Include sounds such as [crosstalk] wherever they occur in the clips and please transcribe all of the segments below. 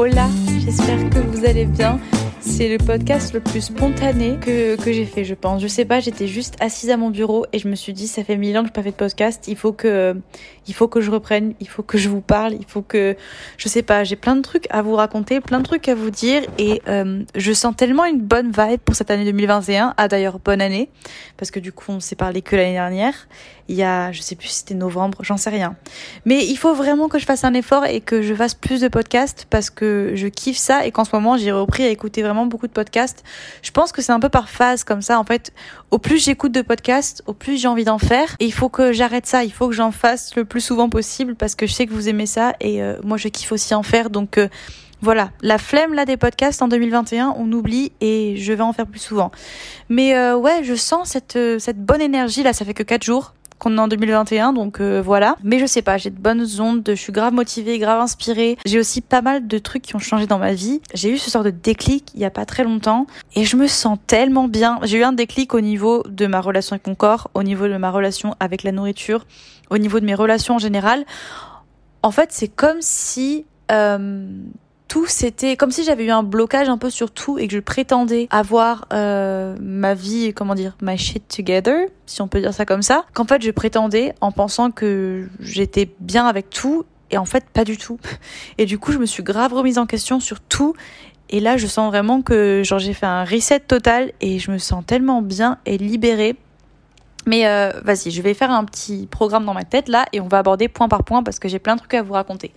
Hola, j'espère que vous allez bien. C'est le podcast le plus spontané que, que j'ai fait, je pense. Je sais pas, j'étais juste assise à mon bureau et je me suis dit, ça fait mille ans que je n'ai pas fait de podcast. Il faut que, il faut que je reprenne, il faut que je vous parle, il faut que, je sais pas, j'ai plein de trucs à vous raconter, plein de trucs à vous dire et euh, je sens tellement une bonne vibe pour cette année 2021. Ah d'ailleurs, bonne année, parce que du coup, on s'est parlé que l'année dernière. Il y a, je sais plus si c'était novembre, j'en sais rien. Mais il faut vraiment que je fasse un effort et que je fasse plus de podcasts parce que je kiffe ça et qu'en ce moment, j'ai repris à écouter vraiment beaucoup de podcasts. Je pense que c'est un peu par phase comme ça. En fait, au plus j'écoute de podcasts, au plus j'ai envie d'en faire. Et il faut que j'arrête ça. Il faut que j'en fasse le plus souvent possible parce que je sais que vous aimez ça et euh, moi je kiffe aussi en faire. Donc euh, voilà, la flemme là des podcasts en 2021, on oublie et je vais en faire plus souvent. Mais euh, ouais, je sens cette cette bonne énergie là. Ça fait que quatre jours qu'on est en 2021, donc euh, voilà. Mais je sais pas, j'ai de bonnes ondes, je suis grave motivée, grave inspirée. J'ai aussi pas mal de trucs qui ont changé dans ma vie. J'ai eu ce sort de déclic il y a pas très longtemps et je me sens tellement bien. J'ai eu un déclic au niveau de ma relation avec mon corps, au niveau de ma relation avec la nourriture, au niveau de mes relations en général. En fait, c'est comme si euh, tout c'était comme si j'avais eu un blocage un peu sur tout et que je prétendais avoir euh, ma vie comment dire my shit together si on peut dire ça comme ça qu'en fait je prétendais en pensant que j'étais bien avec tout et en fait pas du tout et du coup je me suis grave remise en question sur tout et là je sens vraiment que genre j'ai fait un reset total et je me sens tellement bien et libérée mais euh, vas-y, je vais faire un petit programme dans ma tête là et on va aborder point par point parce que j'ai plein de trucs à vous raconter.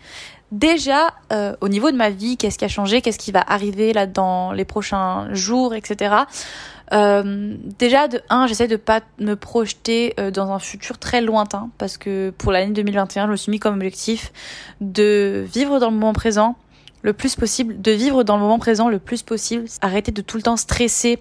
Déjà, euh, au niveau de ma vie, qu'est-ce qui a changé, qu'est-ce qui va arriver là dans les prochains jours, etc. Euh, déjà, de un, j'essaie de pas me projeter euh, dans un futur très lointain parce que pour l'année 2021, je me suis mis comme objectif de vivre dans le moment présent, le plus possible, de vivre dans le moment présent le plus possible, arrêter de tout le temps stresser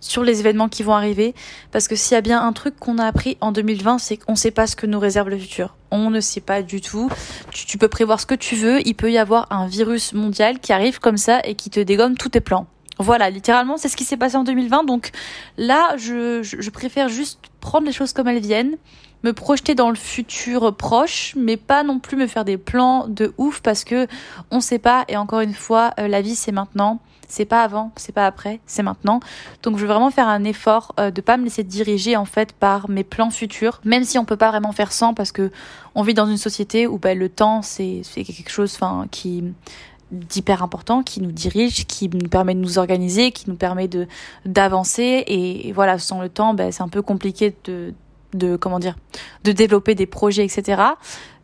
sur les événements qui vont arriver, parce que s'il y a bien un truc qu'on a appris en 2020, c'est qu'on sait pas ce que nous réserve le futur. On ne sait pas du tout. Tu, peux prévoir ce que tu veux, il peut y avoir un virus mondial qui arrive comme ça et qui te dégomme tous tes plans. Voilà, littéralement, c'est ce qui s'est passé en 2020. Donc là, je préfère juste prendre les choses comme elles viennent, me projeter dans le futur proche, mais pas non plus me faire des plans de ouf parce que on sait pas. Et encore une fois, euh, la vie c'est maintenant. C'est pas avant, c'est pas après, c'est maintenant. Donc je veux vraiment faire un effort euh, de pas me laisser diriger en fait par mes plans futurs, même si on peut pas vraiment faire sans parce que on vit dans une société où bah, le temps c'est quelque chose, qui d'hyper important qui nous dirige, qui nous permet de nous organiser, qui nous permet d'avancer. Et, voilà sans le temps ben, c'est un peu compliqué de de comment dire de développer des projets etc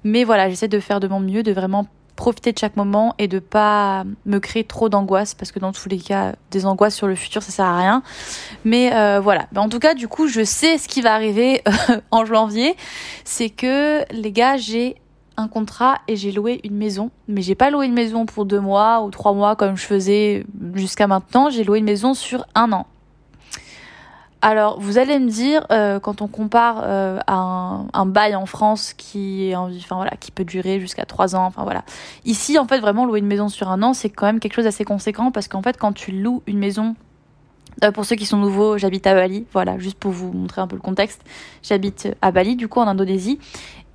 mais voilà j'essaie de faire de mon mieux de vraiment profiter de chaque moment et de pas me créer trop d'angoisse parce que dans tous les cas des angoisses sur le futur ça sert à rien mais euh, voilà mais en tout cas du coup je sais ce qui va arriver [laughs] en janvier c'est que les gars j'ai un contrat et j'ai loué une maison. Mais j'ai pas loué une maison pour deux mois ou trois mois comme je faisais jusqu'à maintenant. J'ai loué une maison sur un an. Alors, vous allez me dire, euh, quand on compare euh, à un, bail en France qui enfin voilà, qui peut durer jusqu'à trois ans, enfin voilà. Ici, en fait, vraiment louer une maison sur un an, c'est quand même quelque chose d'assez conséquent parce qu'en fait, quand tu loues une maison euh, pour ceux qui sont nouveaux, j'habite à Bali, voilà, juste pour vous montrer un peu le contexte. J'habite à Bali, du coup, en Indonésie.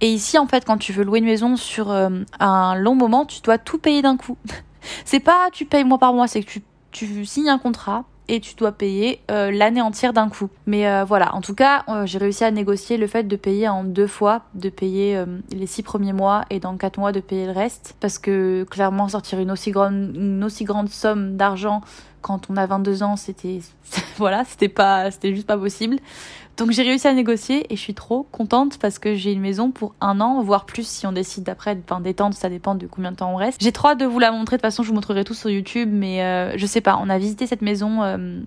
Et ici, en fait, quand tu veux louer une maison sur un long moment, tu dois tout payer d'un coup. [laughs] c'est pas tu payes mois par mois, c'est que tu, tu signes un contrat et tu dois payer euh, l'année entière d'un coup. Mais euh, voilà, en tout cas, euh, j'ai réussi à négocier le fait de payer en deux fois, de payer les six premiers mois et dans quatre mois de payer le reste, parce que clairement sortir une aussi grande, une aussi grande somme d'argent quand on a 22 ans, c'était [laughs] voilà, c'était pas, c'était juste pas possible. Donc j'ai réussi à négocier et je suis trop contente parce que j'ai une maison pour un an, voire plus si on décide d'après enfin, d'étendre, ça dépend de combien de temps on reste. J'ai trop hâte de vous la montrer, de toute façon je vous montrerai tout sur YouTube, mais euh, je sais pas, on a visité cette maison euh,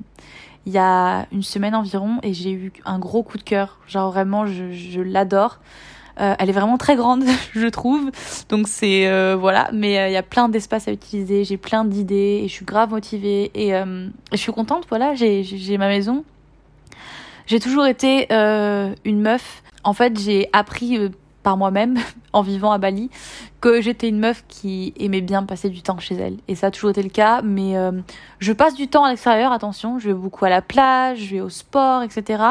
il y a une semaine environ et j'ai eu un gros coup de cœur, genre vraiment je, l'adore. elle est vraiment très grande, [laughs] je trouve. Donc c'est voilà, mais il y a plein d'espace à utiliser. J'ai plein d'idées et je suis grave motivée et, et je suis contente. Voilà, j'ai ma maison. J'ai toujours été une meuf. En fait, j'ai appris par moi-même [laughs] en vivant à Bali que j'étais une meuf qui aimait bien passer du temps chez elle. Et ça a toujours été le cas mais euh, je passe du temps à l'extérieur attention. Je vais beaucoup à la plage je vais au sport etc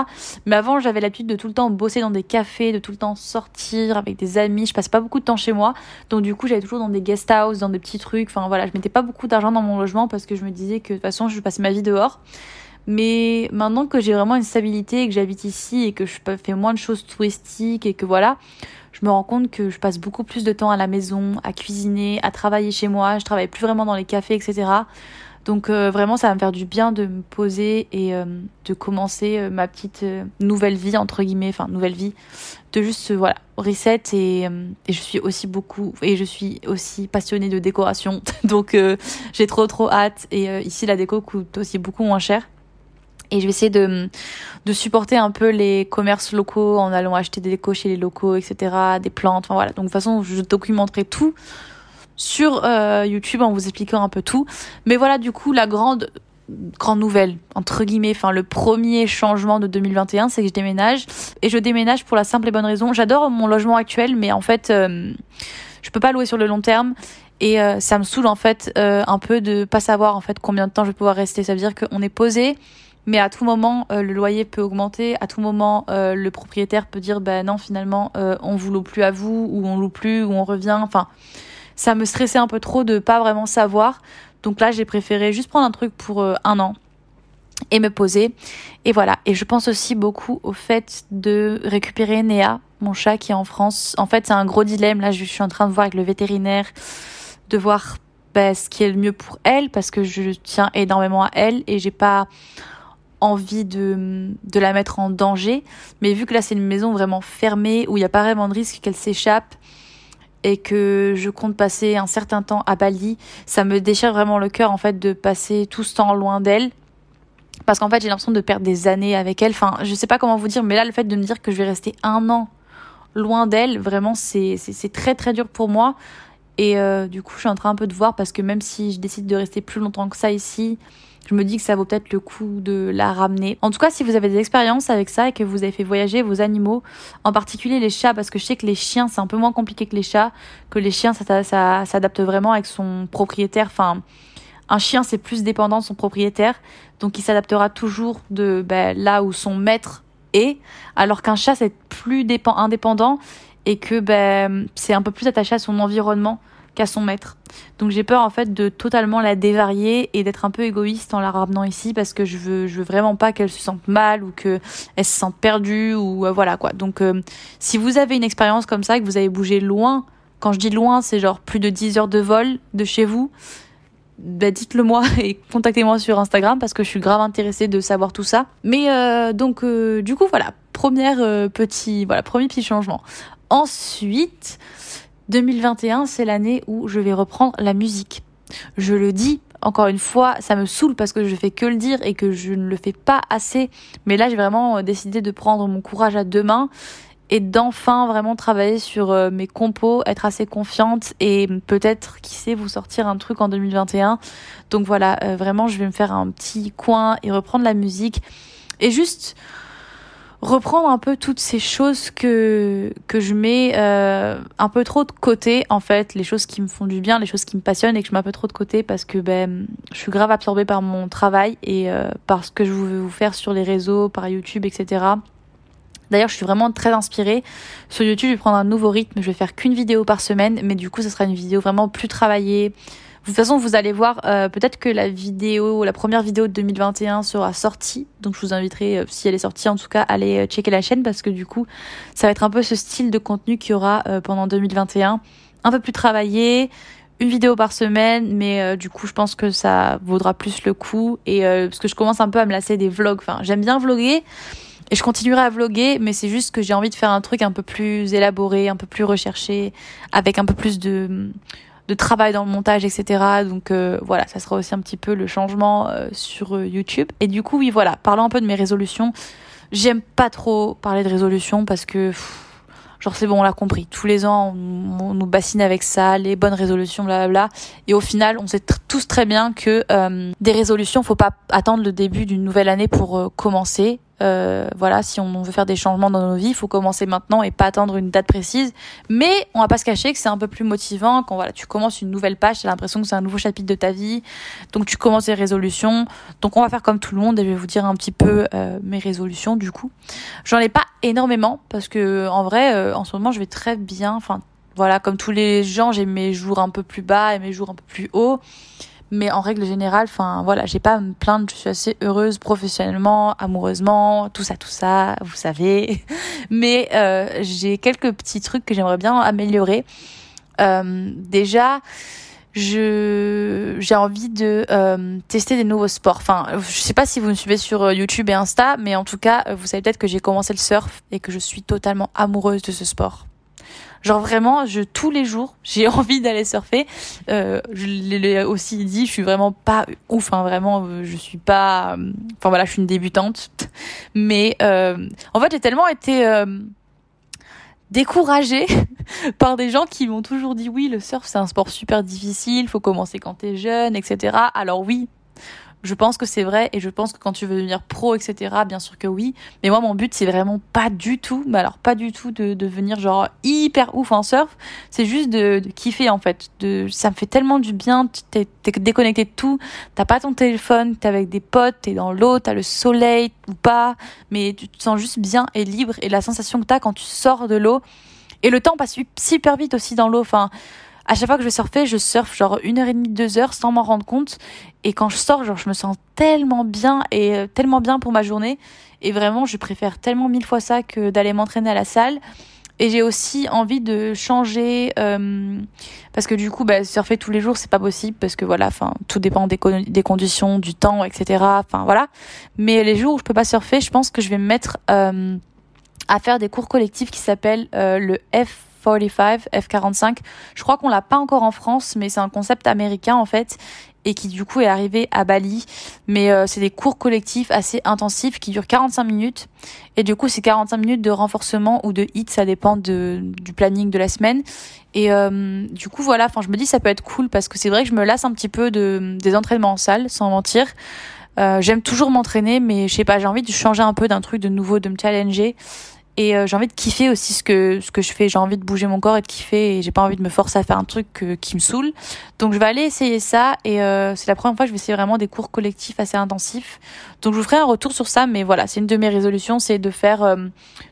mais avant j'avais l'habitude de tout le temps bosser dans des cafés de tout le temps sortir avec des amis. Je passe pas beaucoup de temps chez moi. Donc du coup j'allais toujours dans des guest house dans des petits trucs. Enfin voilà je mettais pas beaucoup d'argent dans mon logement parce que je me disais que de toute façon je passais ma vie dehors mais maintenant que j'ai vraiment une stabilité et que j'habite ici et que je fais moins de choses touristiques et que voilà, je me rends compte que je passe beaucoup plus de temps à la maison, à cuisiner, à travailler chez moi. Je travaille plus vraiment dans les cafés, etc. Donc euh, vraiment, ça va me faire du bien de me poser et euh, de commencer euh, ma petite nouvelle vie entre guillemets, enfin nouvelle vie, de juste voilà reset et, et, je suis aussi beaucoup et je suis aussi passionnée de décoration. [laughs] Donc j'ai trop trop hâte et ici la déco coûte aussi beaucoup moins cher. Et je vais essayer de, de supporter un peu les commerces locaux en allant acheter des décos chez les locaux, etc., des plantes, enfin voilà. Donc de toute façon, je documenterai tout sur euh, YouTube en vous expliquant un peu tout. Mais voilà, du coup, la grande grande nouvelle entre guillemets enfin le premier changement de 2021 c'est que je déménage et je déménage pour la simple et bonne raison j'adore mon logement actuel mais en fait euh, je peux pas louer sur le long terme et euh, ça me saoule en fait euh, un peu de pas savoir en fait combien de temps je vais pouvoir rester ça veut dire qu'on est posé mais à tout moment euh, le loyer peut augmenter, à tout moment euh, le propriétaire peut dire ben non finalement euh, on vous loue plus à vous ou on loue plus ou on revient. Enfin, ça me stressait un peu trop de pas vraiment savoir. Donc là j'ai préféré juste prendre un truc pour un an et me poser. Et voilà. Et je pense aussi beaucoup au fait de récupérer Néa, mon chat qui est en France. En fait c'est un gros dilemme. Là je suis en train de voir avec le vétérinaire de voir ben, ce qui est le mieux pour elle parce que je tiens énormément à elle et j'ai pas envie de, de la mettre en danger. Mais vu que là, c'est une maison vraiment fermée, où il n'y a pas vraiment de risque qu'elle s'échappe, et que je compte passer un certain temps à Bali, ça me déchire vraiment le cœur, en fait, de passer tout ce temps loin d'elle. Parce qu'en fait, j'ai l'impression de perdre des années avec elle. Enfin, je sais pas comment vous dire, mais là, le fait de me dire que je vais rester un an loin d'elle, vraiment, c'est très très dur pour moi. Et euh, du coup, je suis en train un peu de voir parce que même si je décide de rester plus longtemps que ça ici, je me dis que ça vaut peut-être le coup de la ramener. En tout cas, si vous avez des expériences avec ça et que vous avez fait voyager vos animaux, en particulier les chats, parce que je sais que les chiens, c'est un peu moins compliqué que les chats, que les chiens, ça, s'adapte vraiment avec son propriétaire. Enfin, un chien, c'est plus dépendant de son propriétaire, donc il s'adaptera toujours de ben, là où son maître est, alors qu'un chat, c'est plus indépendant et que ben, c'est un peu plus attaché à son environnement qu'à son maître. Donc j'ai peur en fait de totalement la dévarier et d'être un peu égoïste en la ramenant ici parce que je veux je veux vraiment pas qu'elle se sente mal ou que elle se sente perdue ou euh, voilà quoi. Donc euh, si vous avez une expérience comme ça que vous avez bougé loin, quand je dis loin, c'est genre plus de 10 heures de vol de chez vous, bah, dites-le moi [laughs] et contactez-moi sur Instagram parce que je suis grave intéressée de savoir tout ça. Mais euh, donc du coup voilà, première petit voilà, premier petit changement. Ensuite, 2021, c'est l'année où je vais reprendre la musique. Je le dis, encore une fois, ça me saoule parce que je fais que le dire et que je ne le fais pas assez. Mais là, j'ai vraiment euh, décidé de prendre mon courage à deux mains et d'enfin vraiment travailler sur euh, mes compos, être assez confiante et peut-être, qui sait, vous sortir un truc en 2021. Donc voilà, euh, vraiment, je vais me faire un petit coin et reprendre la musique. Et juste reprendre un peu toutes ces choses que je mets euh, un peu trop de côté en fait les choses qui me font du bien les choses qui me passionnent et que je mets un peu trop de côté parce que ben je suis grave absorbée par mon travail et euh, par ce que je veux vous faire sur les réseaux par YouTube etc D'ailleurs, je suis vraiment très inspirée. Sur YouTube, je vais prendre un nouveau rythme. Je vais faire qu'une vidéo par semaine, mais du coup, ce sera une vidéo vraiment plus travaillée, de toute façon, vous allez voir, euh, peut-être que la vidéo, la première vidéo de 2021 sera sortie. Donc je vous inviterai, euh, si elle est sortie en tout cas, à aller euh, checker la chaîne parce que du coup, ça va être un peu ce style de contenu qu'il y aura pendant 2021. Un peu plus travaillé, une vidéo par semaine, mais du coup, je pense que ça vaudra plus le coup. Et parce que je commence un peu à me lasser des vlogs. Enfin, j'aime bien vlogger. Et je continuerai à vlogger, mais c'est juste que j'ai envie de faire un truc un peu plus élaboré, un peu plus recherché, avec un peu plus de, de travail dans le montage, etc. Donc euh, voilà, ça sera aussi un petit peu le changement euh, sur euh, YouTube. Et du coup, oui, voilà, parlant un peu de mes résolutions, j'aime pas trop parler de résolutions parce que Genre c'est bon, on l'a compris. Tous les ans, on, nous bassine avec ça, les bonnes résolutions, blablabla. Et au final, on sait tous très bien que euh, des résolutions, faut pas attendre le début d'une nouvelle année pour euh, commencer. Euh, voilà, si on veut faire des changements dans nos vies, il faut commencer maintenant et pas attendre une date précise. Mais on va pas se cacher que c'est un peu plus motivant quand voilà, tu commences une nouvelle page, tu as l'impression que c'est un nouveau chapitre de ta vie. Donc tu commences les résolutions. Donc on va faire comme tout le monde et je vais vous dire un petit peu euh, mes résolutions du coup. J'en ai pas énormément parce que en vrai, euh, en ce moment, je vais très bien. Enfin, voilà, comme tous les gens, j'ai mes jours un peu plus bas et mes jours un peu plus hauts mais en règle générale enfin voilà j'ai pas à me plaindre je suis assez heureuse professionnellement amoureusement tout ça tout ça vous savez [laughs] mais euh, j'ai quelques petits trucs que j'aimerais bien améliorer euh, déjà je j'ai envie de euh, tester des nouveaux sports. Enfin, je sais pas si vous me suivez sur YouTube et Insta, mais en tout cas, vous savez peut-être que j'ai commencé le surf et que je suis totalement amoureuse de ce sport. Genre vraiment, je tous les jours, [laughs] j'ai envie d'aller surfer. Euh, je l'ai aussi dit, je suis vraiment pas ouf, hein, vraiment, euh, je suis pas. Euh, enfin voilà, je suis une débutante, mais en fait, j'ai tellement été découragée [laughs] par des gens qui m'ont toujours dit oui, le surf c'est un sport super difficile, faut commencer quand t'es jeune, etc. Alors oui, je pense que c'est vrai et je pense que quand tu veux devenir pro, etc., bien sûr que oui. Mais moi, mon but, c'est vraiment pas du tout, mais alors pas du tout de devenir genre hyper ouf en surf. C'est juste de, kiffer en fait. De, ça me fait tellement du bien. T'es es déconnecté de tout. T'as pas ton téléphone, t'es avec des potes, t'es dans l'eau, t'as le soleil ou pas, mais tu te sens juste bien et libre. Et la sensation que t'as quand tu sors de l'eau. Et le temps passe super vite aussi dans l'eau. Enfin, à chaque fois que je surfer, je surfe genre une heure et demie, deux heures sans m'en rendre compte. Et quand je sors, genre, je me sens tellement bien et euh, tellement bien pour ma journée. Et vraiment, je préfère tellement mille fois ça que d'aller m'entraîner à la salle. Et j'ai aussi envie de changer euh, parce que du coup, bah, surfer tous les jours, c'est pas possible parce que voilà, enfin, tout dépend des, conditions, du temps, etc. Enfin voilà. Mais les jours où je peux pas surfer, je pense que je vais me mettre euh, à faire des cours collectifs qui s'appellent le F 45, F45. Je crois qu'on l'a pas encore en France, mais c'est un concept américain en fait et qui du coup est arrivé à Bali. Mais euh, c'est des cours collectifs assez intensifs qui durent 45 minutes. Et du coup, c'est 45 minutes de renforcement ou de hit, ça dépend du planning de la semaine. Et euh, du coup, voilà, enfin, je me dis ça peut être cool parce que c'est vrai que je me lasse un petit peu de, des entraînements en salle, sans mentir. Euh, J'aime toujours m'entraîner, mais je sais pas, j'ai envie de changer un peu d'un truc de nouveau, de me challenger et euh, j'ai envie de kiffer aussi ce que ce que je fais. J'ai envie de bouger mon corps et de kiffer et j'ai pas envie de me forcer à faire un truc qui me saoule. Donc je vais aller essayer ça et euh, c'est la première fois que je vais essayer vraiment des cours collectifs assez intensifs. Donc je vous ferai un retour sur ça mais voilà c'est une de mes résolutions c'est de faire euh,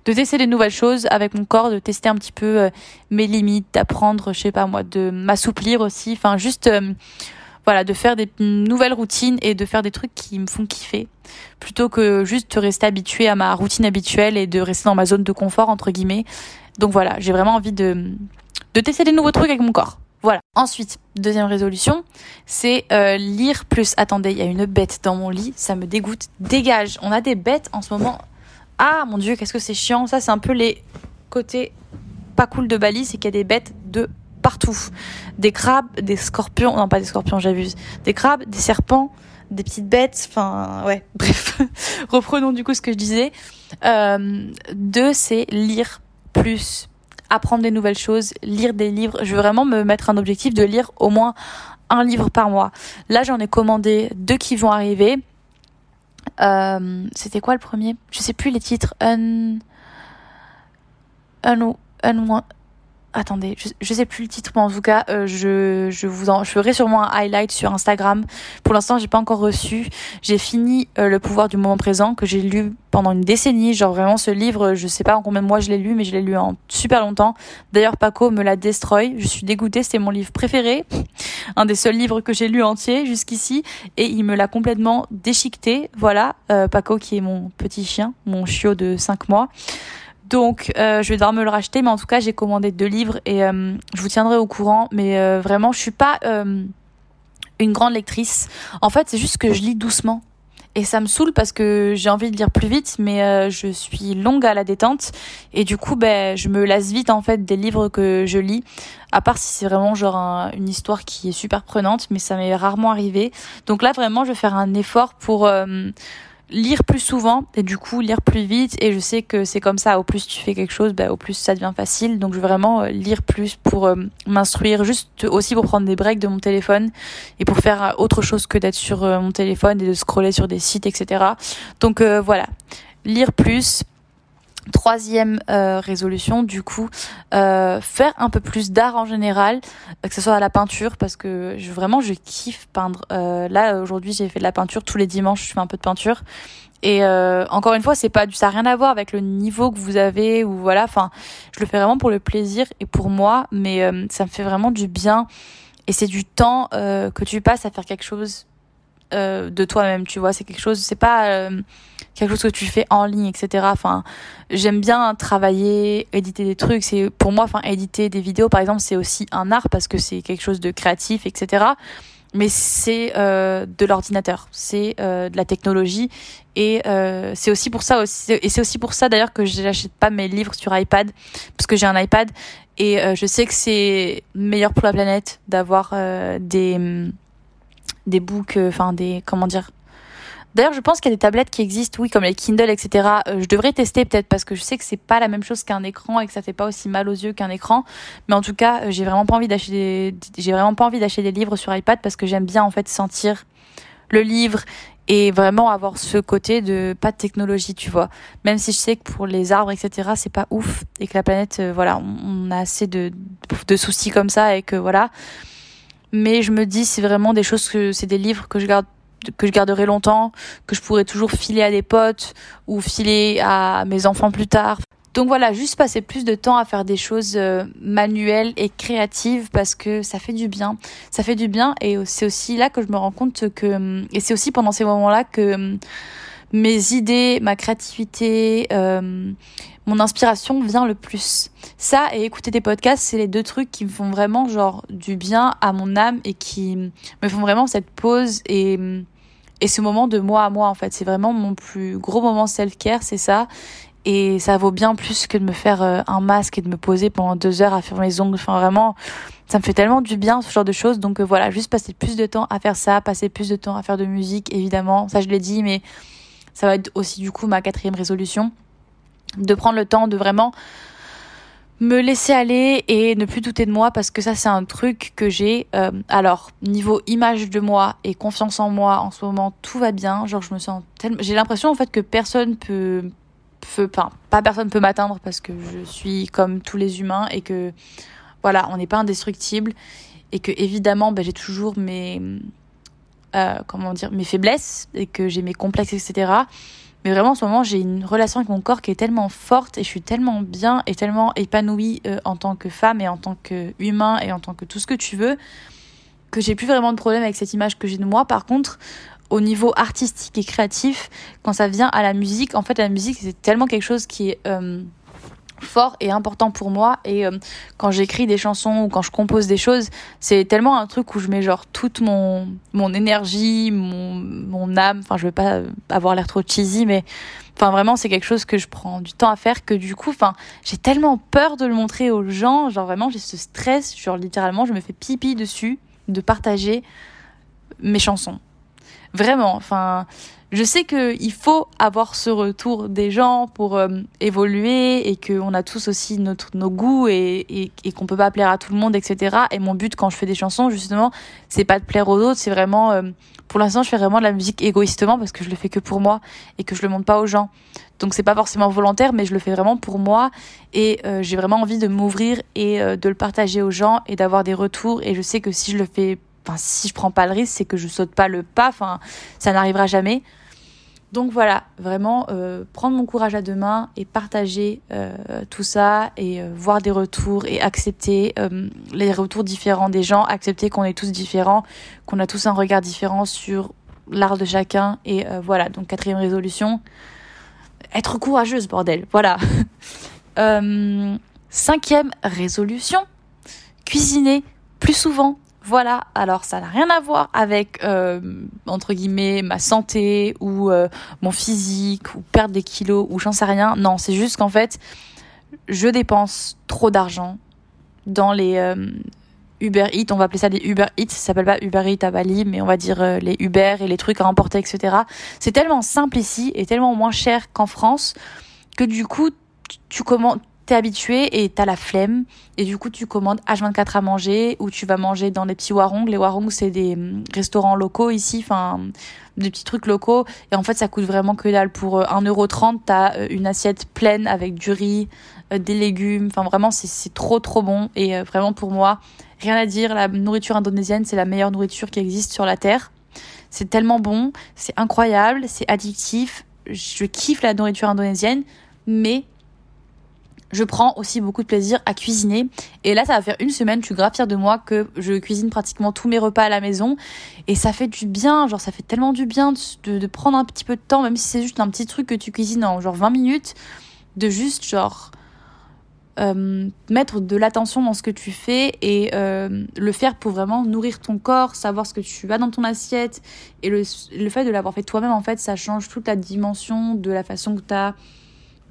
de tester des nouvelles choses avec mon corps de tester un petit peu mes limites d'apprendre je sais pas moi de m'assouplir aussi. Enfin juste voilà, de faire des nouvelles routines et de faire des trucs qui me font kiffer, plutôt que juste de rester habitué à ma routine habituelle et de rester dans ma zone de confort entre guillemets. Donc voilà, j'ai vraiment envie de de tester des nouveaux trucs avec mon corps. Voilà. Ensuite, deuxième résolution, c'est euh, lire plus. Attendez, il y a une bête dans mon lit, ça me dégoûte. Dégage. On a des bêtes en ce moment. Ah mon dieu, qu'est-ce que c'est chiant. Ça, c'est un peu les côtés pas cool de Bali, c'est qu'il y a des bêtes de partout. Des crabes, des scorpions, non pas des scorpions, j'abuse. Des crabes, des serpents, des petites bêtes, enfin ouais, [laughs] bref. Reprenons du coup ce que je disais. Euh, deux, c'est lire plus, apprendre des nouvelles choses, lire des livres. Je veux vraiment me mettre un objectif de lire au moins un livre par mois. Là, j'en ai commandé deux qui vont arriver. Euh, C'était quoi le premier? Je sais plus les titres. Un, un, un, attendez, je, je, sais plus le titre, mais en tout cas, euh, je, je vous en, je ferai sûrement un highlight sur Instagram. Pour l'instant, j'ai pas encore reçu. J'ai fini euh, Le pouvoir du moment présent que j'ai lu pendant une décennie. Genre vraiment, ce livre, je sais pas en combien de mois je l'ai lu, mais je l'ai lu en super longtemps. D'ailleurs, Paco me l'a destroy. Je suis dégoûtée. C'était mon livre préféré, [laughs] un des seuls livres que j'ai lu entier jusqu'ici, et il me l'a complètement déchiqueté. Voilà, euh, Paco qui est mon petit chien, mon chiot de 5 mois. Donc, euh, je vais devoir me le racheter, mais en tout cas, j'ai commandé deux livres et euh, je vous tiendrai au courant. Mais euh, vraiment, je suis pas une grande lectrice. En fait, c'est juste que je lis doucement. Et ça me saoule parce que j'ai envie de lire plus vite, mais je suis longue à la détente. Et du coup, ben, je me lasse vite en fait des livres que je lis. À part si c'est vraiment genre un, une histoire qui est super prenante, mais ça m'est rarement arrivé. Donc là, vraiment, je vais faire un effort pour lire plus souvent et du coup lire plus vite. Et je sais que c'est comme ça au plus tu fais quelque chose bah, au plus ça devient facile. Donc je vais vraiment euh, lire plus pour euh, m'instruire juste aussi pour prendre des breaks de mon téléphone et pour faire autre chose que d'être sur mon téléphone et de scroller sur des sites etc donc voilà. Lire plus Troisième euh, résolution, du coup, euh, faire un peu plus d'art en général, euh, que ce soit à la peinture, parce que je, vraiment je kiffe peindre. là aujourd'hui j'ai fait de la peinture tous les dimanches, je fais un peu de peinture. Et encore une fois, c'est pas, ça n'a rien à voir avec le niveau que vous avez ou voilà. Enfin, je le fais vraiment pour le plaisir et pour moi, mais ça me fait vraiment du bien. Et c'est du temps que tu passes à faire quelque chose de toi-même, tu vois. C'est quelque chose, c'est pas quelque chose que tu fais en ligne, etc. Enfin, j'aime bien travailler, éditer des trucs. C'est pour moi, enfin, éditer des vidéos, par exemple, c'est aussi un art parce que c'est quelque chose de créatif, etc. Mais c'est euh, de l'ordinateur, c'est euh, de la technologie, et euh, c'est aussi pour ça aussi, et c'est aussi pour ça d'ailleurs que je n'achète pas mes livres sur iPad parce que j'ai un iPad et je sais que c'est meilleur pour la planète d'avoir des des books, enfin des comment dire D'ailleurs, je pense qu'il y a des tablettes qui existent, oui, comme les Kindle, etc. Euh, je devrais tester peut-être parce que je sais que c'est pas la même chose qu'un écran et que ça fait pas aussi mal aux yeux qu'un écran. Mais en tout cas, euh, j'ai vraiment pas envie d'acheter des, j'ai vraiment pas envie d'acheter des livres sur iPad parce que j'aime bien en fait sentir le livre et vraiment avoir ce côté de pas de technologie, tu vois. Même si je sais que pour les arbres, etc., c'est pas ouf et que la planète, euh, voilà, on, a assez de, de soucis comme ça et que voilà. Mais je me dis, c'est vraiment des choses que c'est des livres que je garde que je garderai longtemps, que je pourrai toujours filer à des potes ou filer à mes enfants plus tard. Donc voilà, juste passer plus de temps à faire des choses euh, manuelles et créatives parce que ça fait du bien. Ça fait du bien et c'est aussi là que je me rends compte que et c'est aussi pendant ces moments-là que mes idées, ma créativité, euh, mon inspiration vient le plus. Ça et écouter des podcasts, c'est les deux trucs qui me font vraiment genre du bien à mon âme et qui me font vraiment cette pause et et ce moment de moi à moi en fait c'est vraiment mon plus gros moment self care c'est ça. Et ça vaut bien plus que de me faire euh, un masque et de me poser pendant deux heures à faire mes ongles. Enfin vraiment ça me fait tellement du bien ce genre de choses. Donc euh, voilà juste passer plus de temps à faire ça passer plus de temps à faire de musique évidemment. Ça je l'ai dit mais ça va être aussi du coup ma quatrième résolution. De prendre le temps de vraiment me laisser aller et ne plus douter de moi parce que ça c'est un truc que j'ai euh, alors niveau image de moi et confiance en moi en ce moment tout va bien. Genre je me sens tellement j'ai l'impression en fait que personne peut peut pas personne peut m'atteindre parce que je suis comme tous les humains et que voilà on n'est pas indestructible et que évidemment ben, j'ai toujours mes euh, comment dire mes faiblesses et que j'ai mes complexes etc mais vraiment, en ce moment, j'ai une relation avec mon corps qui est tellement forte et je suis tellement bien et tellement épanouie euh, en tant que femme et en tant qu'humain et en tant que tout ce que tu veux que j'ai plus vraiment de problème avec cette image que j'ai de moi. Par contre, au niveau artistique et créatif, quand ça vient à la musique, en fait, la musique, c'est tellement quelque chose qui est... Euh, fort et important pour moi. Et euh, quand j'écris des chansons ou quand je compose des choses c'est tellement un truc où je mets genre toute mon mon énergie mon mon âme. Enfin je veux pas avoir l'air trop cheesy mais enfin vraiment c'est quelque chose que je prends du temps à faire que du coup enfin j'ai tellement peur de le montrer aux gens. Genre vraiment j'ai ce stress. Genre littéralement je me fais pipi dessus de partager mes chansons. Vraiment enfin je sais qu'il faut avoir ce retour des gens pour euh, évoluer et qu'on a tous aussi notre, nos goûts et, et, et qu'on peut pas plaire à tout le monde, etc. Et mon but quand je fais des chansons, justement, c'est pas de plaire aux autres, c'est vraiment, euh, pour l'instant, je fais vraiment de la musique égoïstement parce que je le fais que pour moi et que je le montre pas aux gens. Donc c'est pas forcément volontaire, mais je le fais vraiment pour moi et euh, j'ai vraiment envie de m'ouvrir et de le partager aux gens et d'avoir des retours. Et je sais que si je le fais, enfin si je prends pas le risque, c'est que je saute pas le pas. Enfin, ça n'arrivera jamais. Donc voilà, vraiment euh, prendre mon courage à deux mains et partager euh, tout ça et euh, voir des retours et accepter les retours différents des gens, accepter qu'on est tous différents, qu'on a tous un regard différent sur l'art de chacun et voilà. Donc quatrième résolution, être courageuse bordel, voilà. [laughs] cinquième résolution, cuisiner plus souvent voilà, alors ça n'a rien à voir avec, euh, entre guillemets, ma santé ou euh, mon physique ou perdre des kilos ou j'en sais rien. Non, c'est juste qu'en fait, je dépense trop d'argent dans les... Euh, Uber Eats, on va appeler ça des Uber Eats, ça s'appelle pas Uber Eats à Bali, mais on va dire les Uber et les trucs à emporter, etc. C'est tellement simple ici et tellement moins cher qu'en France que du coup, tu commandes, t'es habitué et t'as la flemme et du coup tu commandes H24 à manger ou tu vas manger dans les petits warong. Les warong c'est des hum, restaurants locaux ici, enfin des petits trucs locaux et en fait ça coûte vraiment que dalle. Pour 1,30€ euh, t'as euh, une assiette pleine avec du riz, euh, des légumes, enfin vraiment c'est trop trop bon et vraiment pour moi rien à dire, la nourriture indonésienne c'est la meilleure nourriture qui existe sur la terre. C'est tellement bon, c'est incroyable, c'est addictif. Je kiffe la nourriture indonésienne, mais je prends aussi beaucoup de plaisir à cuisiner. Et là, ça va faire une semaine, je suis de moi que je cuisine pratiquement tous mes repas à la maison. Et ça fait du bien, genre ça fait tellement du bien de, prendre un petit peu de temps, même si c'est juste un petit truc que tu cuisines en genre 20 minutes, de juste genre euh, mettre de l'attention dans ce que tu fais et euh, le faire pour vraiment nourrir ton corps, savoir ce que tu as dans ton assiette. Et le, le fait de l'avoir fait toi-même, en fait, ça change toute la dimension de la façon que tu as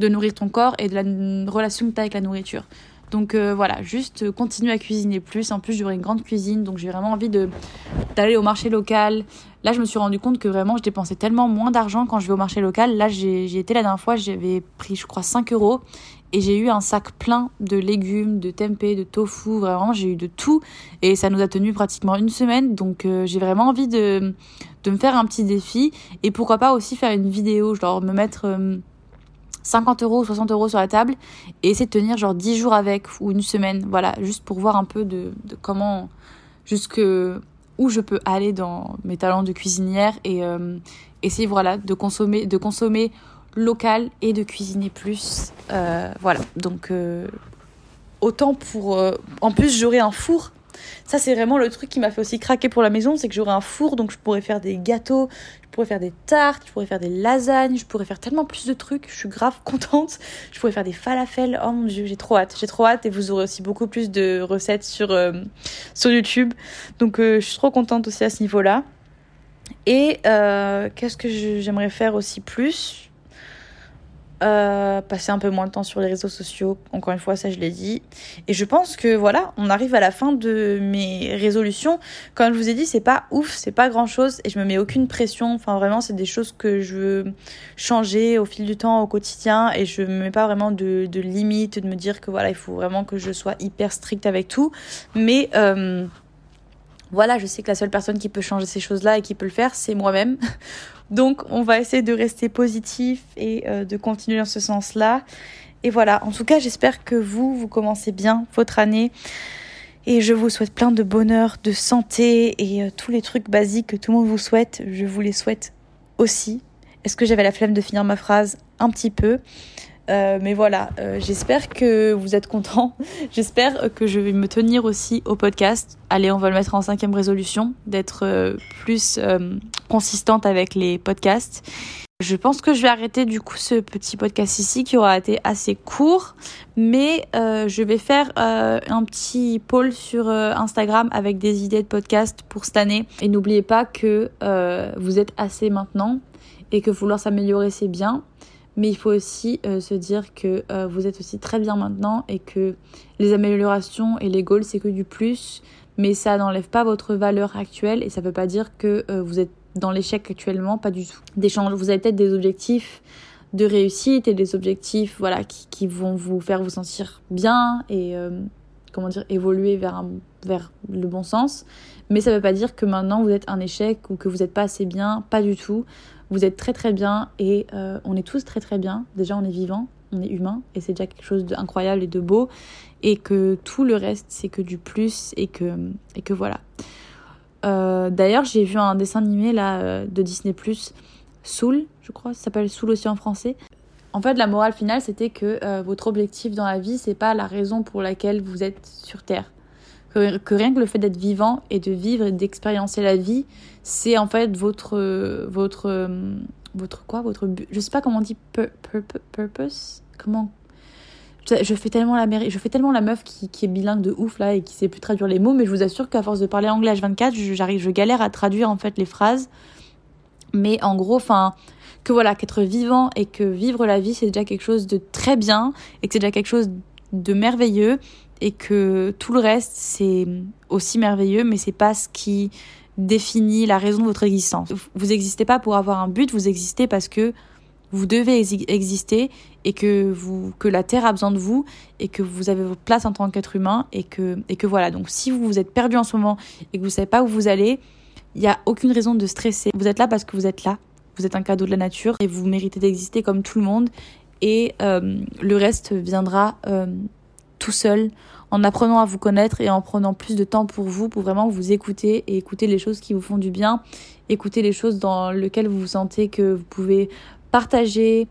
de nourrir ton corps et de la relation que tu as avec la nourriture. Donc euh, voilà, juste continue à cuisiner plus. En plus, j'aurai une grande cuisine, donc j'ai vraiment envie d'aller au marché local. Là, je me suis rendu compte que vraiment, je dépensais tellement moins d'argent quand je vais au marché local. Là, j'ai été la dernière fois, j'avais pris, je crois, 5 euros et j'ai eu un sac plein de légumes, de tempeh, de tofu. Vraiment, j'ai eu de tout et ça nous a tenu pratiquement une semaine. Donc, euh, j'ai vraiment envie de, me faire un petit défi et pourquoi pas aussi faire une vidéo, genre me mettre. Euh, 50 euros ou 60 euros sur la table et essayer de tenir genre 10 jours avec ou une semaine. Voilà, juste pour voir un peu de, comment, jusque où je peux aller dans mes talents de cuisinière et euh, essayer voilà, de, consommer, de consommer local et de cuisiner plus. Euh, voilà, donc euh, autant pour... en plus, j'aurai un four ça, c'est vraiment le truc qui m'a fait aussi craquer pour la maison, c'est que j'aurai un four, donc je pourrais faire des gâteaux, je pourrais faire des tartes, je pourrais faire des lasagnes, je pourrais faire tellement plus de trucs. Je suis grave [laughs] contente. Je pourrais faire des falafels. Oh mon dieu, j'ai trop hâte. J'ai trop hâte et vous aurez aussi beaucoup plus de recettes sur, euh, YouTube. Donc, euh, je suis trop contente aussi à ce niveau-là. Et euh, qu'est-ce que j'aimerais faire aussi plus? Euh, passer un peu moins de temps sur les réseaux sociaux, encore une fois, ça je l'ai dit. Et je pense que voilà, on arrive à la fin de mes résolutions. Comme je vous ai dit, c'est pas ouf, c'est pas grand chose et je me mets aucune pression. Enfin, vraiment, c'est des choses que je veux changer au fil du temps, au quotidien et je me mets pas vraiment de, de limites, de me dire que voilà, il faut vraiment que je sois hyper stricte avec tout. Mais. Euh, voilà, je sais que la seule personne qui peut changer ces choses-là et qui peut le faire, c'est moi-même. [laughs] Donc on va essayer de rester positif et euh, de continuer dans ce sens-là. Et voilà, en tout cas j'espère que vous, vous commencez bien votre année. Et je vous souhaite plein de bonheur, de santé et euh, tous les trucs basiques que tout le monde vous souhaite. Je vous les souhaite aussi. Est-ce que j'avais la flemme de finir ma phrase? Un petit peu. Euh, mais voilà, euh, j'espère que vous êtes contents. [laughs] j'espère que je vais me tenir aussi au podcast. Allez, on va le mettre en cinquième résolution, d'être euh, plus consistante avec les podcasts. Je pense que je vais arrêter du coup ce petit podcast ici qui aura été assez court, mais je vais faire un petit poll sur Instagram avec des idées de podcast pour cette année. Et n'oubliez pas que vous êtes assez maintenant et que vouloir s'améliorer c'est bien, mais il faut aussi euh, se dire que euh, vous êtes aussi très bien maintenant et que les améliorations et les goals c'est que du plus, mais ça n'enlève pas votre valeur actuelle et ça ne veut pas dire que euh, vous êtes dans l'échec actuellement, pas du tout. Des vous avez peut-être des objectifs de réussite et des objectifs voilà qui, qui vont vous faire vous sentir bien et comment dire évoluer vers un, vers le bon sens, mais ça ne veut pas dire que maintenant vous êtes un échec ou que vous n'êtes pas assez bien, pas du tout. Vous êtes très très bien et euh, on est tous très très bien. Déjà, on est vivant, on est humain et c'est déjà quelque chose d'incroyable et de beau. Et que tout le reste, c'est que du plus et que, et que voilà. Euh, d'ailleurs, j'ai vu un dessin animé là euh, de Disney Soul, je crois, ça s'appelle Soul aussi en français. En fait, la morale finale, c'était que votre objectif dans la vie, c'est pas la raison pour laquelle vous êtes sur Terre que, rien que le fait d'être vivant et de vivre et d'expériencer la vie, c'est en fait votre votre votre quoi votre je sais pas comment on dit purpose. Comment? Je fais tellement la je fais tellement la meuf qui, qui, est bilingue de ouf là et qui sait plus traduire les mots mais je vous assure qu'à force de parler anglais H24 j'arrive je galère à traduire en fait les phrases. Mais en gros enfin que voilà qu'être vivant et que vivre la vie c'est déjà quelque chose de très bien et que c'est déjà quelque chose de merveilleux et que tout le reste c'est aussi merveilleux, mais c'est pas ce qui définit la raison de votre existence. Vous n'existez pas pour avoir un but, vous existez parce que vous devez exister et que vous que la terre a besoin de vous et que vous avez votre place en tant qu'être humain et que et que voilà. Donc si vous vous êtes perdu en ce moment et que vous savez pas où vous allez, il n'y a aucune raison de stresser. Vous êtes là parce que vous êtes là. Vous êtes un cadeau de la nature et vous méritez d'exister comme tout le monde et euh, le reste viendra euh, tout seul en apprenant à vous connaître et en prenant plus de temps pour vous, pour vraiment vous écouter et écouter les choses qui vous font du bien, écouter les choses dans lesquelles vous vous sentez que vous pouvez partager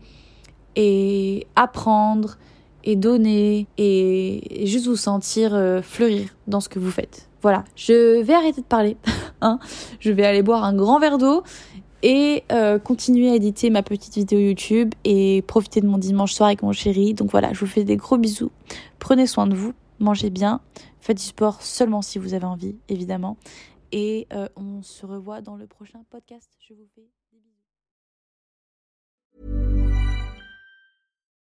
et apprendre et donner et, juste vous sentir euh, fleurir dans ce que vous faites. Voilà, je vais arrêter de parler. [laughs] hein je vais aller boire un grand verre d'eau et euh, continuer à éditer ma petite vidéo YouTube et profiter de mon dimanche soir avec mon chéri. Donc voilà, je vous fais des gros bisous. Prenez soin de vous, mangez bien, faites du sport seulement si vous avez envie, évidemment. Et euh, on se revoit dans le prochain podcast. Je vous fais